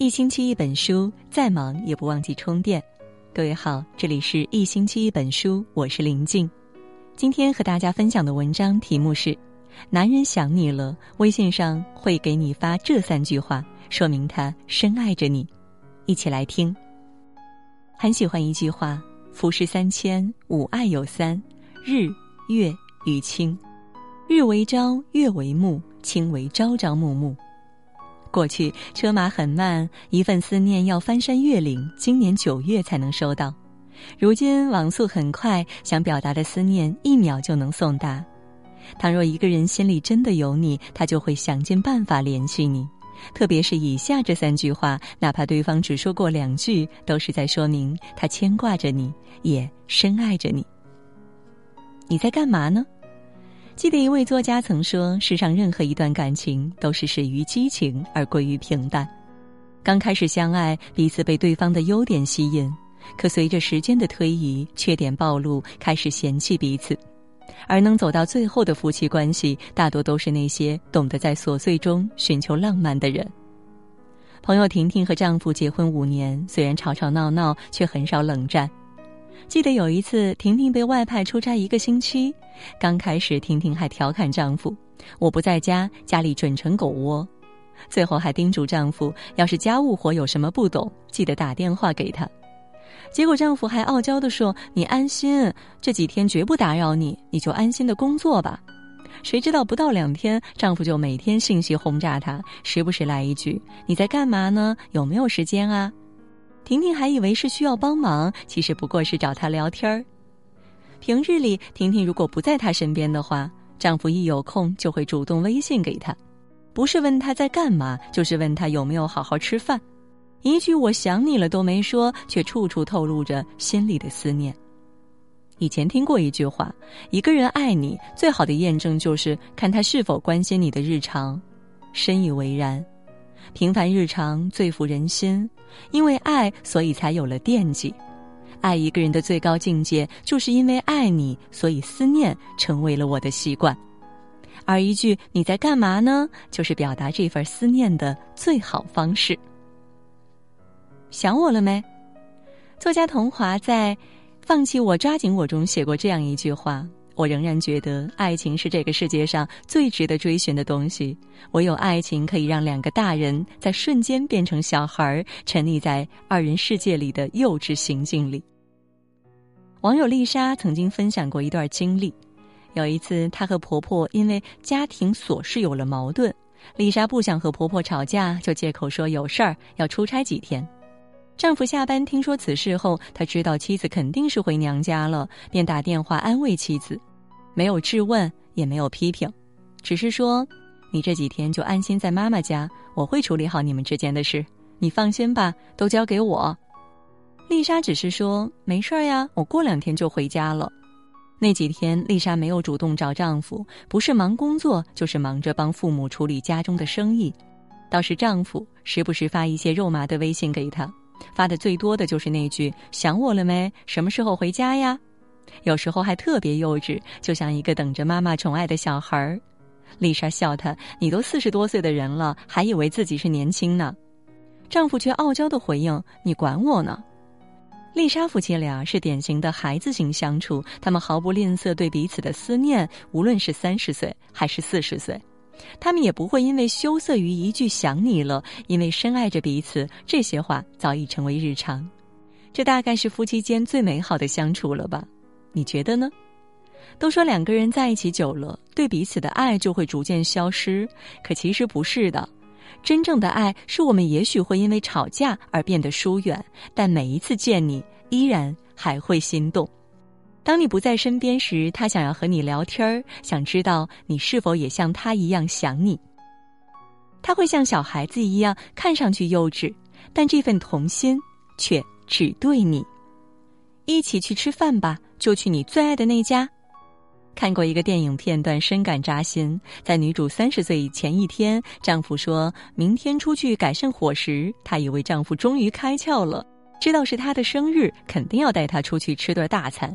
一星期一本书，再忙也不忘记充电。各位好，这里是一星期一本书，我是林静。今天和大家分享的文章题目是：男人想你了，微信上会给你发这三句话，说明他深爱着你。一起来听。很喜欢一句话：浮世三千，吾爱有三，日、月与卿。日为朝，月为暮，卿为朝朝暮暮。过去车马很慢，一份思念要翻山越岭，今年九月才能收到。如今网速很快，想表达的思念一秒就能送达。倘若一个人心里真的有你，他就会想尽办法联系你。特别是以下这三句话，哪怕对方只说过两句，都是在说明他牵挂着你，也深爱着你。你在干嘛呢？记得一位作家曾说：“世上任何一段感情都是始于激情而归于平淡。刚开始相爱，彼此被对方的优点吸引，可随着时间的推移，缺点暴露，开始嫌弃彼此。而能走到最后的夫妻关系，大多都是那些懂得在琐碎中寻求浪漫的人。”朋友婷婷和丈夫结婚五年，虽然吵吵闹闹，却很少冷战。记得有一次，婷婷被外派出差一个星期。刚开始，婷婷还调侃丈夫：“我不在家，家里准成狗窝。”最后还叮嘱丈夫：“要是家务活有什么不懂，记得打电话给他。”结果丈夫还傲娇地说：“你安心，这几天绝不打扰你，你就安心的工作吧。”谁知道不到两天，丈夫就每天信息轰炸她，时不时来一句：“你在干嘛呢？有没有时间啊？”婷婷还以为是需要帮忙，其实不过是找他聊天儿。平日里，婷婷如果不在他身边的话，丈夫一有空就会主动微信给她，不是问她在干嘛，就是问她有没有好好吃饭。一句“我想你了”都没说，却处处透露着心里的思念。以前听过一句话：一个人爱你，最好的验证就是看他是否关心你的日常。深以为然。平凡日常最抚人心，因为爱，所以才有了惦记。爱一个人的最高境界，就是因为爱你，所以思念成为了我的习惯。而一句“你在干嘛呢”，就是表达这份思念的最好方式。想我了没？作家童华在《放弃我，抓紧我》中写过这样一句话。我仍然觉得，爱情是这个世界上最值得追寻的东西。唯有爱情可以让两个大人在瞬间变成小孩儿，沉溺在二人世界里的幼稚行径里。网友丽莎曾经分享过一段经历：有一次，她和婆婆因为家庭琐事有了矛盾，丽莎不想和婆婆吵架，就借口说有事儿要出差几天。丈夫下班听说此事后，他知道妻子肯定是回娘家了，便打电话安慰妻子。没有质问，也没有批评，只是说：“你这几天就安心在妈妈家，我会处理好你们之间的事，你放心吧，都交给我。”丽莎只是说：“没事儿呀，我过两天就回家了。”那几天，丽莎没有主动找丈夫，不是忙工作，就是忙着帮父母处理家中的生意。倒是丈夫时不时发一些肉麻的微信给她，发的最多的就是那句：“想我了没？什么时候回家呀？”有时候还特别幼稚，就像一个等着妈妈宠爱的小孩儿。丽莎笑他：“你都四十多岁的人了，还以为自己是年轻呢。”丈夫却傲娇的回应：“你管我呢？”丽莎夫妻俩是典型的孩子型相处，他们毫不吝啬对彼此的思念，无论是三十岁还是四十岁，他们也不会因为羞涩于一句“想你了”，因为深爱着彼此，这些话早已成为日常。这大概是夫妻间最美好的相处了吧。你觉得呢？都说两个人在一起久了，对彼此的爱就会逐渐消失，可其实不是的。真正的爱是我们也许会因为吵架而变得疏远，但每一次见你，依然还会心动。当你不在身边时，他想要和你聊天儿，想知道你是否也像他一样想你。他会像小孩子一样，看上去幼稚，但这份童心却只对你。一起去吃饭吧。就去你最爱的那家。看过一个电影片段，深感扎心。在女主三十岁以前一天，丈夫说明天出去改善伙食，她以为丈夫终于开窍了，知道是她的生日，肯定要带她出去吃顿大餐。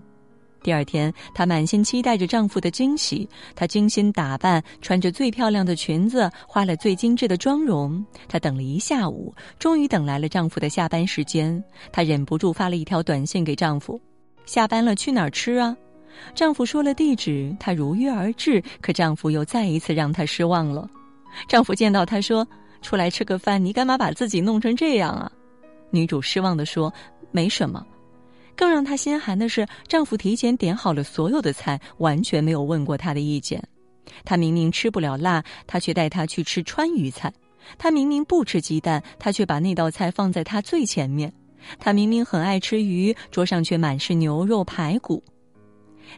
第二天，她满心期待着丈夫的惊喜。她精心打扮，穿着最漂亮的裙子，化了最精致的妆容。她等了一下午，终于等来了丈夫的下班时间。她忍不住发了一条短信给丈夫：“下班了，去哪儿吃啊？”丈夫说了地址，她如约而至。可丈夫又再一次让她失望了。丈夫见到她说：“出来吃个饭，你干嘛把自己弄成这样啊？”女主失望地说：“没什么。”更让她心寒的是，丈夫提前点好了所有的菜，完全没有问过她的意见。她明明吃不了辣，他却带她去吃川渝菜；她明明不吃鸡蛋，他却把那道菜放在她最前面；她明明很爱吃鱼，桌上却满是牛肉排骨。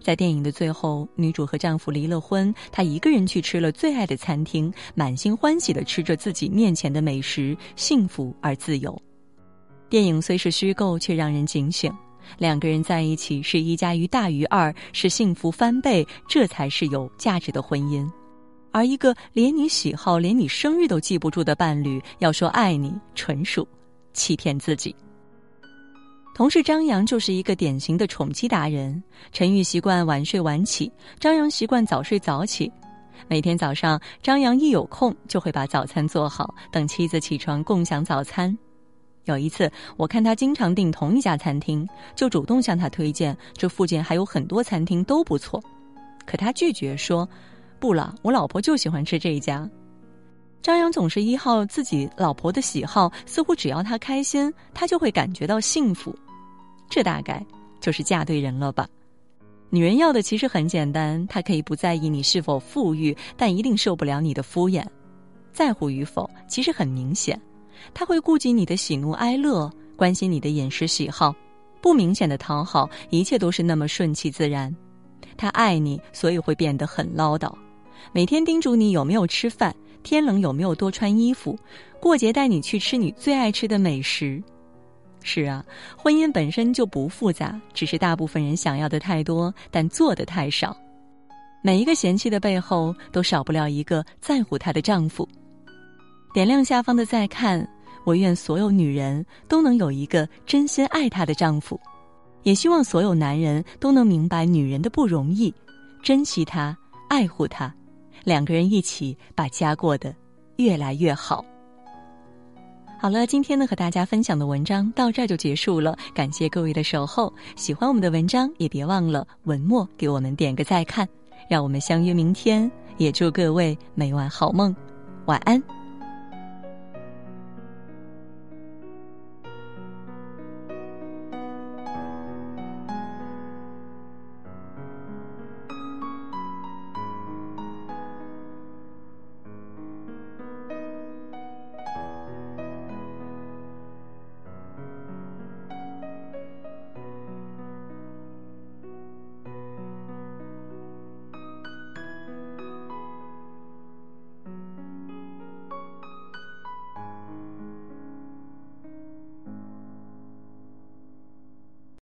在电影的最后，女主和丈夫离了婚，她一个人去吃了最爱的餐厅，满心欢喜地吃着自己面前的美食，幸福而自由。电影虽是虚构，却让人警醒。两个人在一起是一加一大于二，是幸福翻倍，这才是有价值的婚姻。而一个连你喜好、连你生日都记不住的伴侣，要说爱你，纯属欺骗自己。同事张扬就是一个典型的宠妻达人。陈玉习惯晚睡晚起，张扬习惯早睡早起。每天早上，张扬一有空就会把早餐做好，等妻子起床共享早餐。有一次，我看他经常订同一家餐厅，就主动向他推荐，这附近还有很多餐厅都不错。可他拒绝说：“不了，我老婆就喜欢吃这一家。”张扬总是依靠自己老婆的喜好，似乎只要她开心，他就会感觉到幸福。这大概就是嫁对人了吧？女人要的其实很简单，她可以不在意你是否富裕，但一定受不了你的敷衍。在乎与否，其实很明显。他会顾及你的喜怒哀乐，关心你的饮食喜好，不明显的讨好，一切都是那么顺其自然。他爱你，所以会变得很唠叨，每天叮嘱你有没有吃饭，天冷有没有多穿衣服，过节带你去吃你最爱吃的美食。是啊，婚姻本身就不复杂，只是大部分人想要的太多，但做的太少。每一个嫌弃的背后，都少不了一个在乎她的丈夫。点亮下方的再看，我愿所有女人都能有一个真心爱她的丈夫，也希望所有男人都能明白女人的不容易，珍惜她，爱护她，两个人一起把家过得越来越好。好了，今天呢和大家分享的文章到这儿就结束了，感谢各位的守候。喜欢我们的文章，也别忘了文末给我们点个再看，让我们相约明天。也祝各位每晚好梦，晚安。